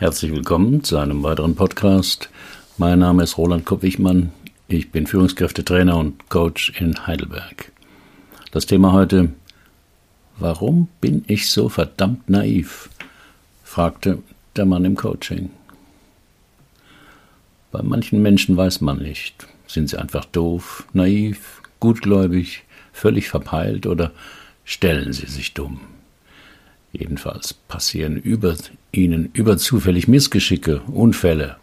Herzlich willkommen zu einem weiteren Podcast. Mein Name ist Roland Kopp-Wichmann. Ich bin Führungskräftetrainer und Coach in Heidelberg. Das Thema heute: Warum bin ich so verdammt naiv? fragte der Mann im Coaching. Bei manchen Menschen weiß man nicht, sind sie einfach doof, naiv, gutgläubig, völlig verpeilt oder stellen sie sich dumm. Jedenfalls passieren über ihnen überzufällig Missgeschicke, Unfälle.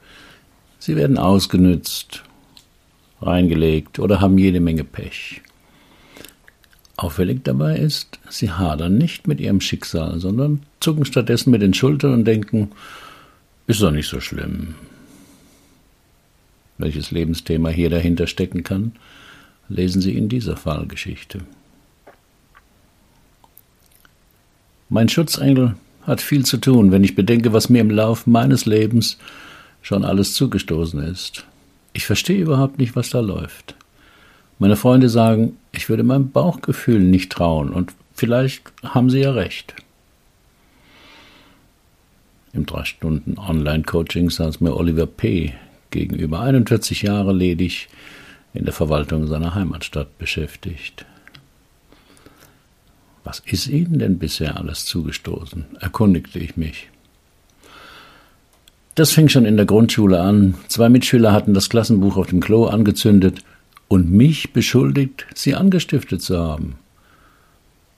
Sie werden ausgenützt, reingelegt oder haben jede Menge Pech. Auffällig dabei ist, sie hadern nicht mit ihrem Schicksal, sondern zucken stattdessen mit den Schultern und denken, ist doch nicht so schlimm. Welches Lebensthema hier dahinter stecken kann, lesen Sie in dieser Fallgeschichte. Mein Schutzengel hat viel zu tun, wenn ich bedenke, was mir im Lauf meines Lebens schon alles zugestoßen ist. Ich verstehe überhaupt nicht, was da läuft. Meine Freunde sagen, ich würde meinem Bauchgefühl nicht trauen, und vielleicht haben sie ja recht. Im drei Stunden Online-Coaching saß mir Oliver P. gegenüber 41 Jahre ledig in der Verwaltung seiner Heimatstadt beschäftigt. Was ist Ihnen denn bisher alles zugestoßen? erkundigte ich mich. Das fing schon in der Grundschule an. Zwei Mitschüler hatten das Klassenbuch auf dem Klo angezündet und mich beschuldigt, sie angestiftet zu haben.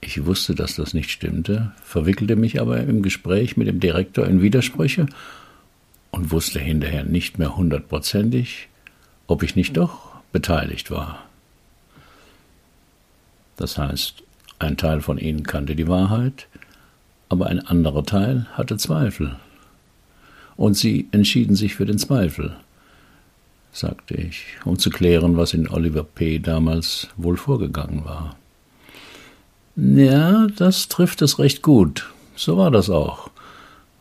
Ich wusste, dass das nicht stimmte, verwickelte mich aber im Gespräch mit dem Direktor in Widersprüche und wusste hinterher nicht mehr hundertprozentig, ob ich nicht doch beteiligt war. Das heißt, ein Teil von ihnen kannte die Wahrheit, aber ein anderer Teil hatte Zweifel. Und sie entschieden sich für den Zweifel, sagte ich, um zu klären, was in Oliver P. damals wohl vorgegangen war. Ja, das trifft es recht gut. So war das auch.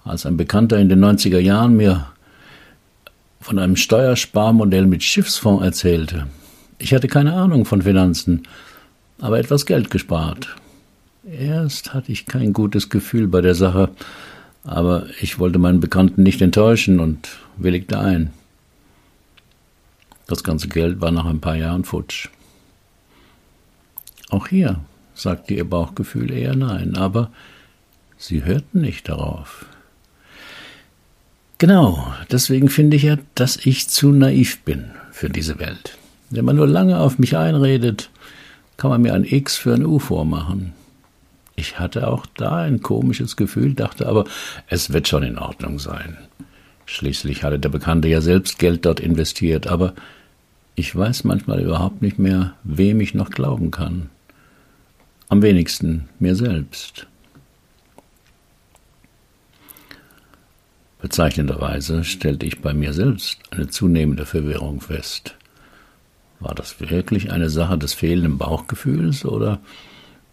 Als ein Bekannter in den 90er Jahren mir von einem Steuersparmodell mit Schiffsfonds erzählte. Ich hatte keine Ahnung von Finanzen, aber etwas Geld gespart. Erst hatte ich kein gutes Gefühl bei der Sache, aber ich wollte meinen Bekannten nicht enttäuschen und willigte ein. Das ganze Geld war nach ein paar Jahren futsch. Auch hier sagte ihr Bauchgefühl eher nein, aber sie hörten nicht darauf. Genau, deswegen finde ich ja, dass ich zu naiv bin für diese Welt. Wenn man nur lange auf mich einredet, kann man mir ein X für ein U vormachen. Ich hatte auch da ein komisches Gefühl, dachte aber, es wird schon in Ordnung sein. Schließlich hatte der Bekannte ja selbst Geld dort investiert, aber ich weiß manchmal überhaupt nicht mehr, wem ich noch glauben kann. Am wenigsten mir selbst. Bezeichnenderweise stellte ich bei mir selbst eine zunehmende Verwirrung fest. War das wirklich eine Sache des fehlenden Bauchgefühls oder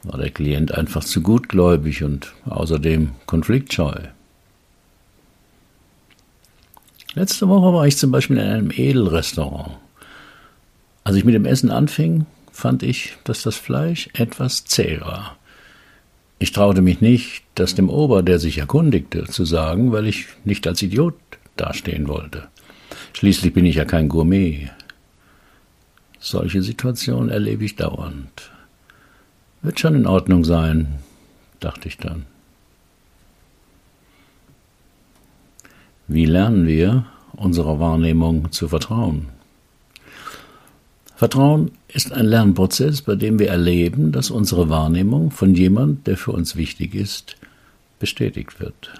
war der Klient einfach zu gutgläubig und außerdem konfliktscheu? Letzte Woche war ich zum Beispiel in einem Edelrestaurant. Als ich mit dem Essen anfing, fand ich, dass das Fleisch etwas zäh war. Ich traute mich nicht, das dem Ober, der sich erkundigte, zu sagen, weil ich nicht als Idiot dastehen wollte. Schließlich bin ich ja kein Gourmet. Solche Situationen erlebe ich dauernd. Wird schon in Ordnung sein, dachte ich dann. Wie lernen wir, unserer Wahrnehmung zu vertrauen? Vertrauen ist ein Lernprozess, bei dem wir erleben, dass unsere Wahrnehmung von jemand, der für uns wichtig ist, bestätigt wird.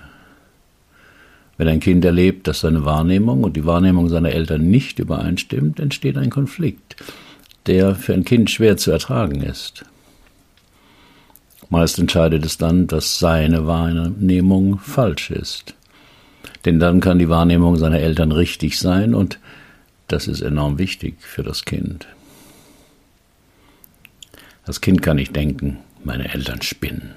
Wenn ein Kind erlebt, dass seine Wahrnehmung und die Wahrnehmung seiner Eltern nicht übereinstimmt, entsteht ein Konflikt, der für ein Kind schwer zu ertragen ist. Meist entscheidet es dann, dass seine Wahrnehmung falsch ist. Denn dann kann die Wahrnehmung seiner Eltern richtig sein und das ist enorm wichtig für das Kind. Das Kind kann nicht denken, meine Eltern spinnen.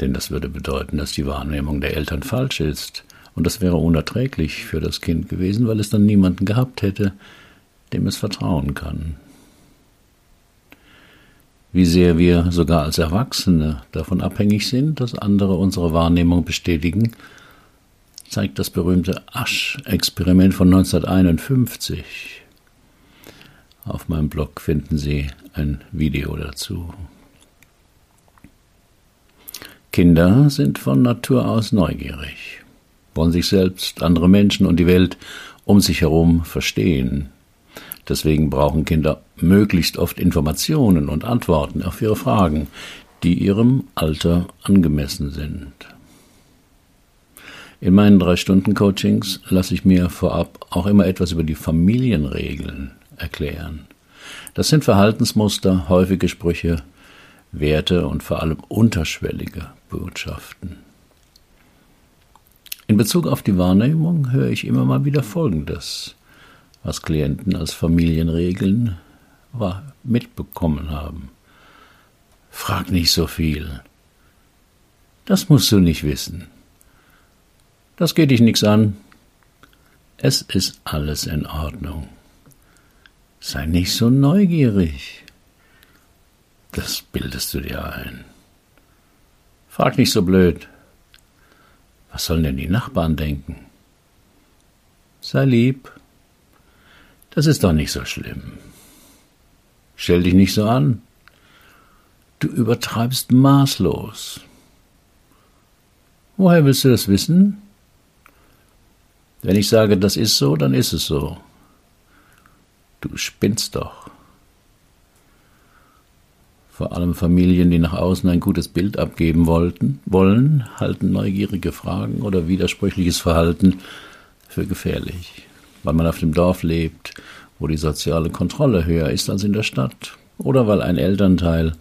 Denn das würde bedeuten, dass die Wahrnehmung der Eltern falsch ist. Und das wäre unerträglich für das Kind gewesen, weil es dann niemanden gehabt hätte, dem es vertrauen kann. Wie sehr wir sogar als Erwachsene davon abhängig sind, dass andere unsere Wahrnehmung bestätigen, zeigt das berühmte Asch-Experiment von 1951. Auf meinem Blog finden Sie ein Video dazu. Kinder sind von Natur aus neugierig, wollen sich selbst, andere Menschen und die Welt um sich herum verstehen. Deswegen brauchen Kinder möglichst oft Informationen und Antworten auf ihre Fragen, die ihrem Alter angemessen sind. In meinen drei Stunden Coachings lasse ich mir vorab auch immer etwas über die Familienregeln erklären. Das sind Verhaltensmuster, häufige Sprüche, Werte und vor allem unterschwellige Botschaften. In Bezug auf die Wahrnehmung höre ich immer mal wieder Folgendes, was Klienten als Familienregeln mitbekommen haben. Frag nicht so viel. Das musst du nicht wissen. Das geht dich nichts an. Es ist alles in Ordnung. Sei nicht so neugierig. Das bildest du dir ein. Frag nicht so blöd. Was sollen denn die Nachbarn denken? Sei lieb. Das ist doch nicht so schlimm. Stell dich nicht so an. Du übertreibst maßlos. Woher willst du das wissen? Wenn ich sage, das ist so, dann ist es so. Du spinnst doch. Vor allem Familien, die nach außen ein gutes Bild abgeben wollten, wollen, halten neugierige Fragen oder widersprüchliches Verhalten für gefährlich, weil man auf dem Dorf lebt, wo die soziale Kontrolle höher ist als in der Stadt, oder weil ein Elternteil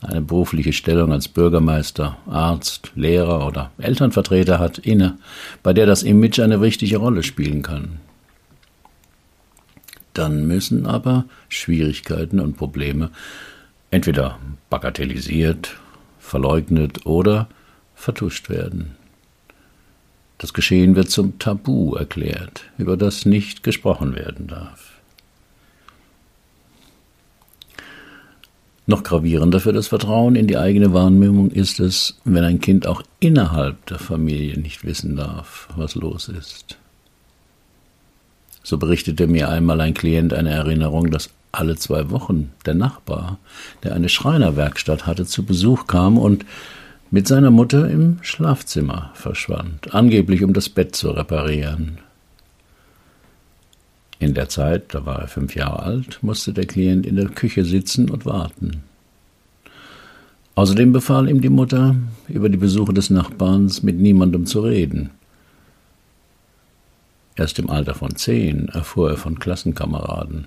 eine berufliche Stellung als Bürgermeister, Arzt, Lehrer oder Elternvertreter hat inne, bei der das Image eine wichtige Rolle spielen kann. Dann müssen aber Schwierigkeiten und Probleme entweder bagatellisiert, verleugnet oder vertuscht werden. Das Geschehen wird zum Tabu erklärt, über das nicht gesprochen werden darf. Noch gravierender für das Vertrauen in die eigene Wahrnehmung ist es, wenn ein Kind auch innerhalb der Familie nicht wissen darf, was los ist. So berichtete mir einmal ein Klient eine Erinnerung, dass alle zwei Wochen der Nachbar, der eine Schreinerwerkstatt hatte, zu Besuch kam und mit seiner Mutter im Schlafzimmer verschwand, angeblich um das Bett zu reparieren. In der Zeit, da war er fünf Jahre alt, musste der Klient in der Küche sitzen und warten. Außerdem befahl ihm die Mutter, über die Besuche des Nachbarns mit niemandem zu reden. Erst im Alter von zehn erfuhr er von Klassenkameraden,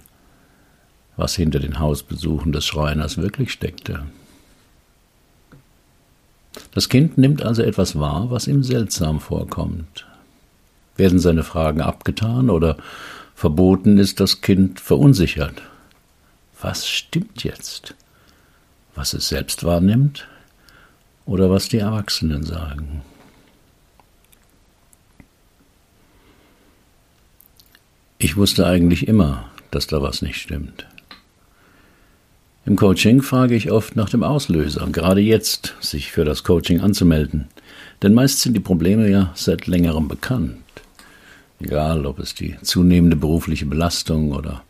was hinter den Hausbesuchen des Schreiners wirklich steckte. Das Kind nimmt also etwas wahr, was ihm seltsam vorkommt. Werden seine Fragen abgetan oder verboten, ist das Kind verunsichert. Was stimmt jetzt? Was es selbst wahrnimmt oder was die Erwachsenen sagen? Ich wusste eigentlich immer, dass da was nicht stimmt. Im Coaching frage ich oft nach dem Auslöser, gerade jetzt sich für das Coaching anzumelden. Denn meist sind die Probleme ja seit längerem bekannt. Egal, ob es die zunehmende berufliche Belastung oder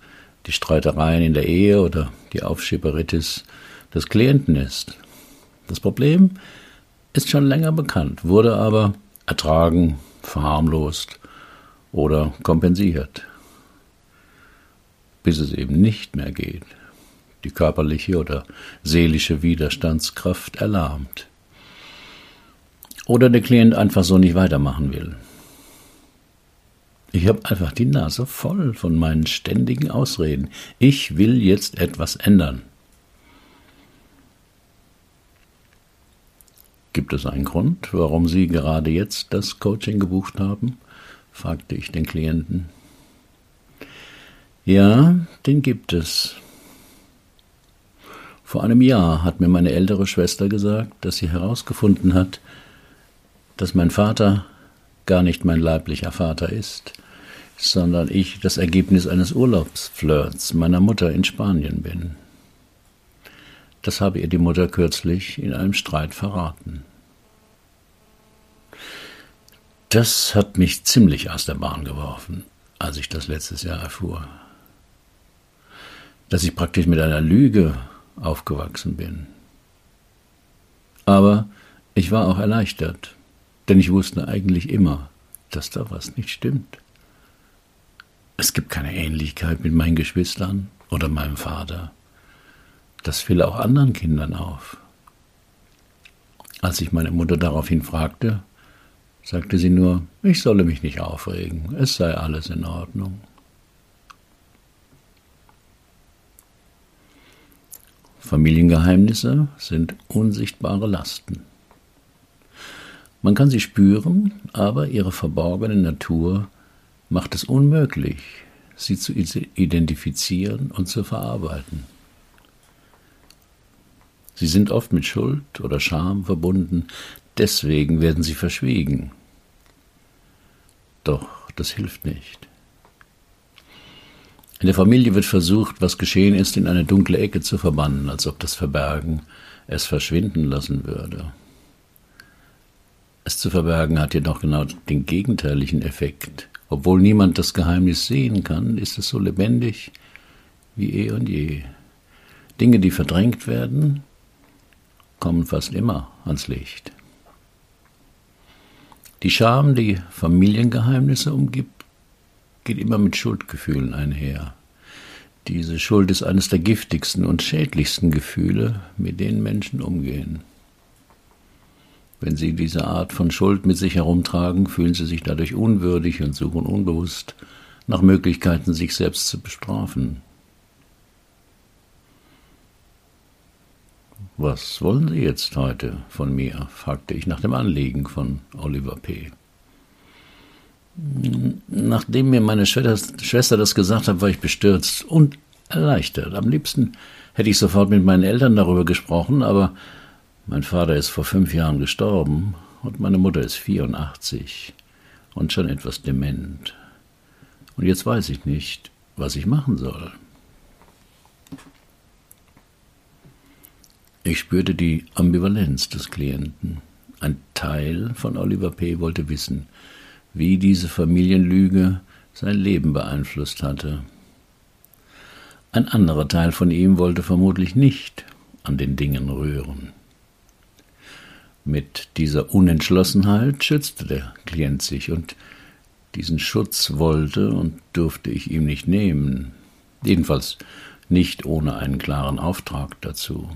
die Streitereien in der Ehe oder die Aufschieberitis des Klienten ist. Das Problem ist schon länger bekannt, wurde aber ertragen, verharmlost oder kompensiert bis es eben nicht mehr geht, die körperliche oder seelische Widerstandskraft erlahmt. Oder der Klient einfach so nicht weitermachen will. Ich habe einfach die Nase voll von meinen ständigen Ausreden. Ich will jetzt etwas ändern. Gibt es einen Grund, warum Sie gerade jetzt das Coaching gebucht haben? fragte ich den Klienten. Ja, den gibt es. Vor einem Jahr hat mir meine ältere Schwester gesagt, dass sie herausgefunden hat, dass mein Vater gar nicht mein leiblicher Vater ist, sondern ich das Ergebnis eines Urlaubsflirts meiner Mutter in Spanien bin. Das habe ihr die Mutter kürzlich in einem Streit verraten. Das hat mich ziemlich aus der Bahn geworfen, als ich das letztes Jahr erfuhr. Dass ich praktisch mit einer Lüge aufgewachsen bin. Aber ich war auch erleichtert, denn ich wusste eigentlich immer, dass da was nicht stimmt. Es gibt keine Ähnlichkeit mit meinen Geschwistern oder meinem Vater. Das fiel auch anderen Kindern auf. Als ich meine Mutter daraufhin fragte, sagte sie nur, ich solle mich nicht aufregen, es sei alles in Ordnung. Familiengeheimnisse sind unsichtbare Lasten. Man kann sie spüren, aber ihre verborgene Natur macht es unmöglich, sie zu identifizieren und zu verarbeiten. Sie sind oft mit Schuld oder Scham verbunden, deswegen werden sie verschwiegen. Doch das hilft nicht. In der Familie wird versucht, was geschehen ist, in eine dunkle Ecke zu verbannen, als ob das Verbergen es verschwinden lassen würde. Es zu verbergen hat jedoch genau den gegenteiligen Effekt. Obwohl niemand das Geheimnis sehen kann, ist es so lebendig wie eh und je. Dinge, die verdrängt werden, kommen fast immer ans Licht. Die Scham, die Familiengeheimnisse umgibt, geht immer mit Schuldgefühlen einher. Diese Schuld ist eines der giftigsten und schädlichsten Gefühle, mit denen Menschen umgehen. Wenn sie diese Art von Schuld mit sich herumtragen, fühlen sie sich dadurch unwürdig und suchen unbewusst nach Möglichkeiten, sich selbst zu bestrafen. Was wollen Sie jetzt heute von mir? fragte ich nach dem Anliegen von Oliver P. Nachdem mir meine Schwester das gesagt hat, war ich bestürzt und erleichtert. Am liebsten hätte ich sofort mit meinen Eltern darüber gesprochen, aber mein Vater ist vor fünf Jahren gestorben und meine Mutter ist 84 und schon etwas dement. Und jetzt weiß ich nicht, was ich machen soll. Ich spürte die Ambivalenz des Klienten. Ein Teil von Oliver P. wollte wissen, wie diese Familienlüge sein Leben beeinflusst hatte. Ein anderer Teil von ihm wollte vermutlich nicht an den Dingen rühren. Mit dieser Unentschlossenheit schützte der Klient sich, und diesen Schutz wollte und durfte ich ihm nicht nehmen, jedenfalls nicht ohne einen klaren Auftrag dazu.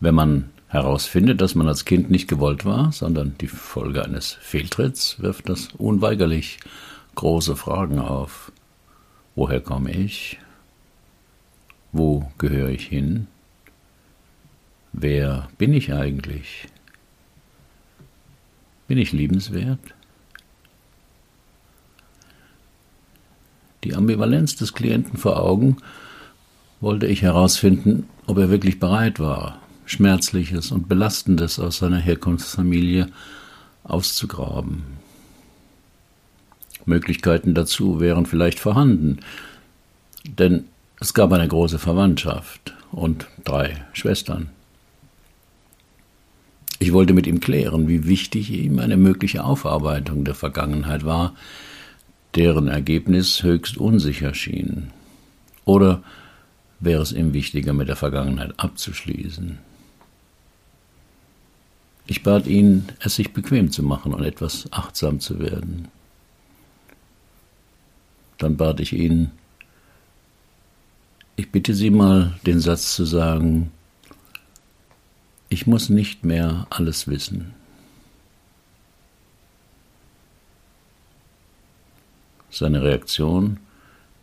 Wenn man herausfindet, dass man als Kind nicht gewollt war, sondern die Folge eines Fehltritts, wirft das unweigerlich große Fragen auf. Woher komme ich? Wo gehöre ich hin? Wer bin ich eigentlich? Bin ich liebenswert? Die Ambivalenz des Klienten vor Augen wollte ich herausfinden, ob er wirklich bereit war, Schmerzliches und Belastendes aus seiner Herkunftsfamilie auszugraben. Möglichkeiten dazu wären vielleicht vorhanden, denn es gab eine große Verwandtschaft und drei Schwestern. Ich wollte mit ihm klären, wie wichtig ihm eine mögliche Aufarbeitung der Vergangenheit war, deren Ergebnis höchst unsicher schien. Oder wäre es ihm wichtiger, mit der Vergangenheit abzuschließen? Ich bat ihn, es sich bequem zu machen und etwas achtsam zu werden. Dann bat ich ihn, ich bitte Sie mal, den Satz zu sagen, ich muss nicht mehr alles wissen. Seine Reaktion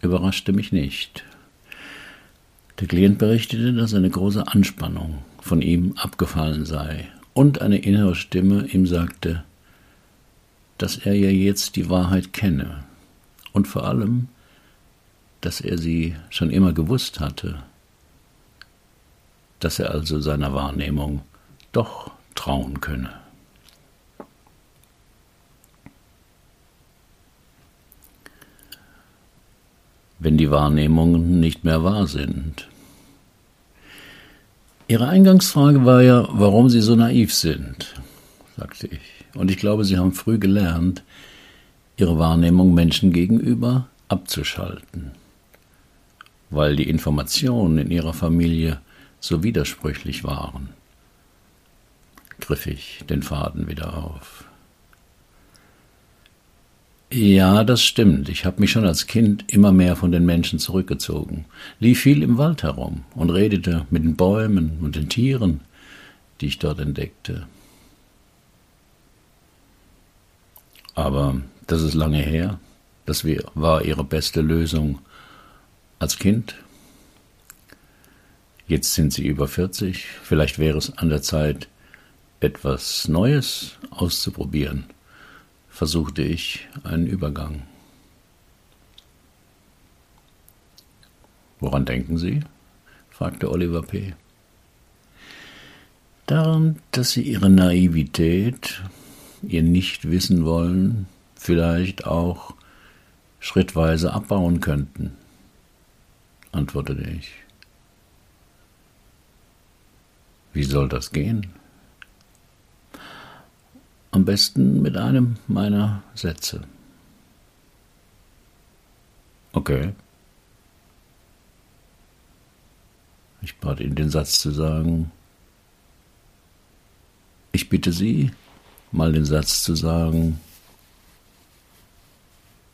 überraschte mich nicht. Der Klient berichtete, dass eine große Anspannung von ihm abgefallen sei und eine innere Stimme ihm sagte, dass er ja jetzt die Wahrheit kenne und vor allem, dass er sie schon immer gewusst hatte, dass er also seiner Wahrnehmung doch trauen könne. Wenn die Wahrnehmungen nicht mehr wahr sind, Ihre Eingangsfrage war ja, warum Sie so naiv sind. sagte ich. Und ich glaube, Sie haben früh gelernt, Ihre Wahrnehmung Menschen gegenüber abzuschalten, weil die Informationen in Ihrer Familie so widersprüchlich waren. Griff ich den Faden wieder auf. Ja, das stimmt. Ich habe mich schon als Kind immer mehr von den Menschen zurückgezogen, lief viel im Wald herum und redete mit den Bäumen und den Tieren, die ich dort entdeckte. Aber das ist lange her. Das war ihre beste Lösung als Kind. Jetzt sind sie über 40. Vielleicht wäre es an der Zeit, etwas Neues auszuprobieren versuchte ich einen Übergang. Woran denken Sie? fragte Oliver P. Daran, dass Sie Ihre Naivität, Ihr Nichtwissen wollen, vielleicht auch schrittweise abbauen könnten, antwortete ich. Wie soll das gehen? Am besten mit einem meiner Sätze. Okay. Ich bat ihn, den Satz zu sagen. Ich bitte Sie, mal den Satz zu sagen.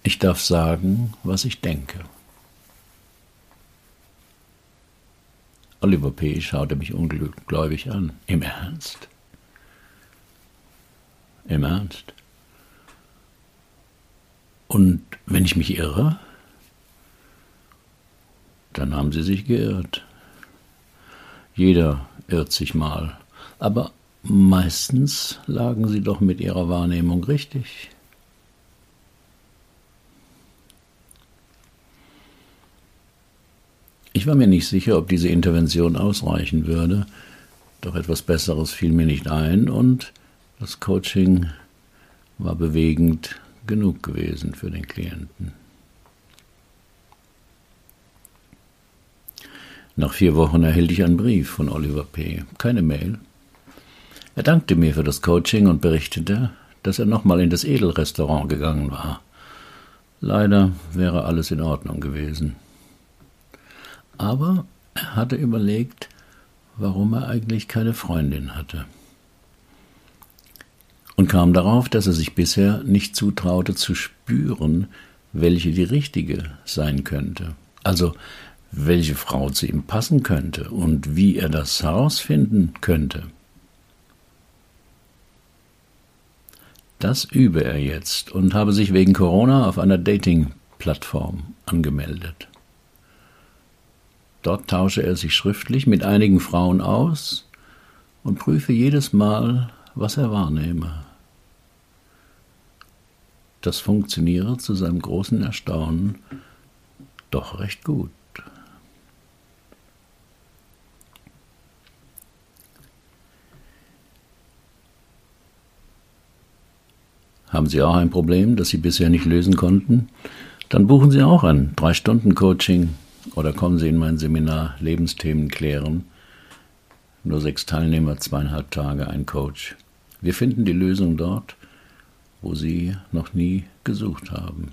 Ich darf sagen, was ich denke. Oliver P. schaute mich ungläubig an. Im Ernst? Im Ernst? Und wenn ich mich irre, dann haben Sie sich geirrt. Jeder irrt sich mal, aber meistens lagen Sie doch mit Ihrer Wahrnehmung richtig. Ich war mir nicht sicher, ob diese Intervention ausreichen würde, doch etwas Besseres fiel mir nicht ein und das Coaching war bewegend genug gewesen für den Klienten. Nach vier Wochen erhielt ich einen Brief von Oliver P., keine Mail. Er dankte mir für das Coaching und berichtete, dass er nochmal in das Edelrestaurant gegangen war. Leider wäre alles in Ordnung gewesen. Aber er hatte überlegt, warum er eigentlich keine Freundin hatte und kam darauf, dass er sich bisher nicht zutraute zu spüren, welche die richtige sein könnte. Also welche Frau zu ihm passen könnte und wie er das herausfinden könnte. Das übe er jetzt und habe sich wegen Corona auf einer Dating-Plattform angemeldet. Dort tausche er sich schriftlich mit einigen Frauen aus und prüfe jedes Mal, was er wahrnehme. Das funktioniere zu seinem großen Erstaunen doch recht gut. Haben Sie auch ein Problem, das Sie bisher nicht lösen konnten? Dann buchen Sie auch ein Drei-Stunden-Coaching oder kommen Sie in mein Seminar Lebensthemen klären. Nur sechs Teilnehmer, zweieinhalb Tage, ein Coach. Wir finden die Lösung dort wo Sie noch nie gesucht haben.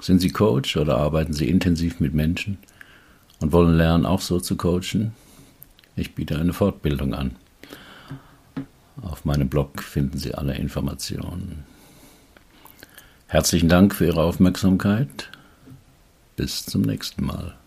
Sind Sie Coach oder arbeiten Sie intensiv mit Menschen und wollen lernen, auch so zu coachen? Ich biete eine Fortbildung an. Auf meinem Blog finden Sie alle Informationen. Herzlichen Dank für Ihre Aufmerksamkeit. Bis zum nächsten Mal.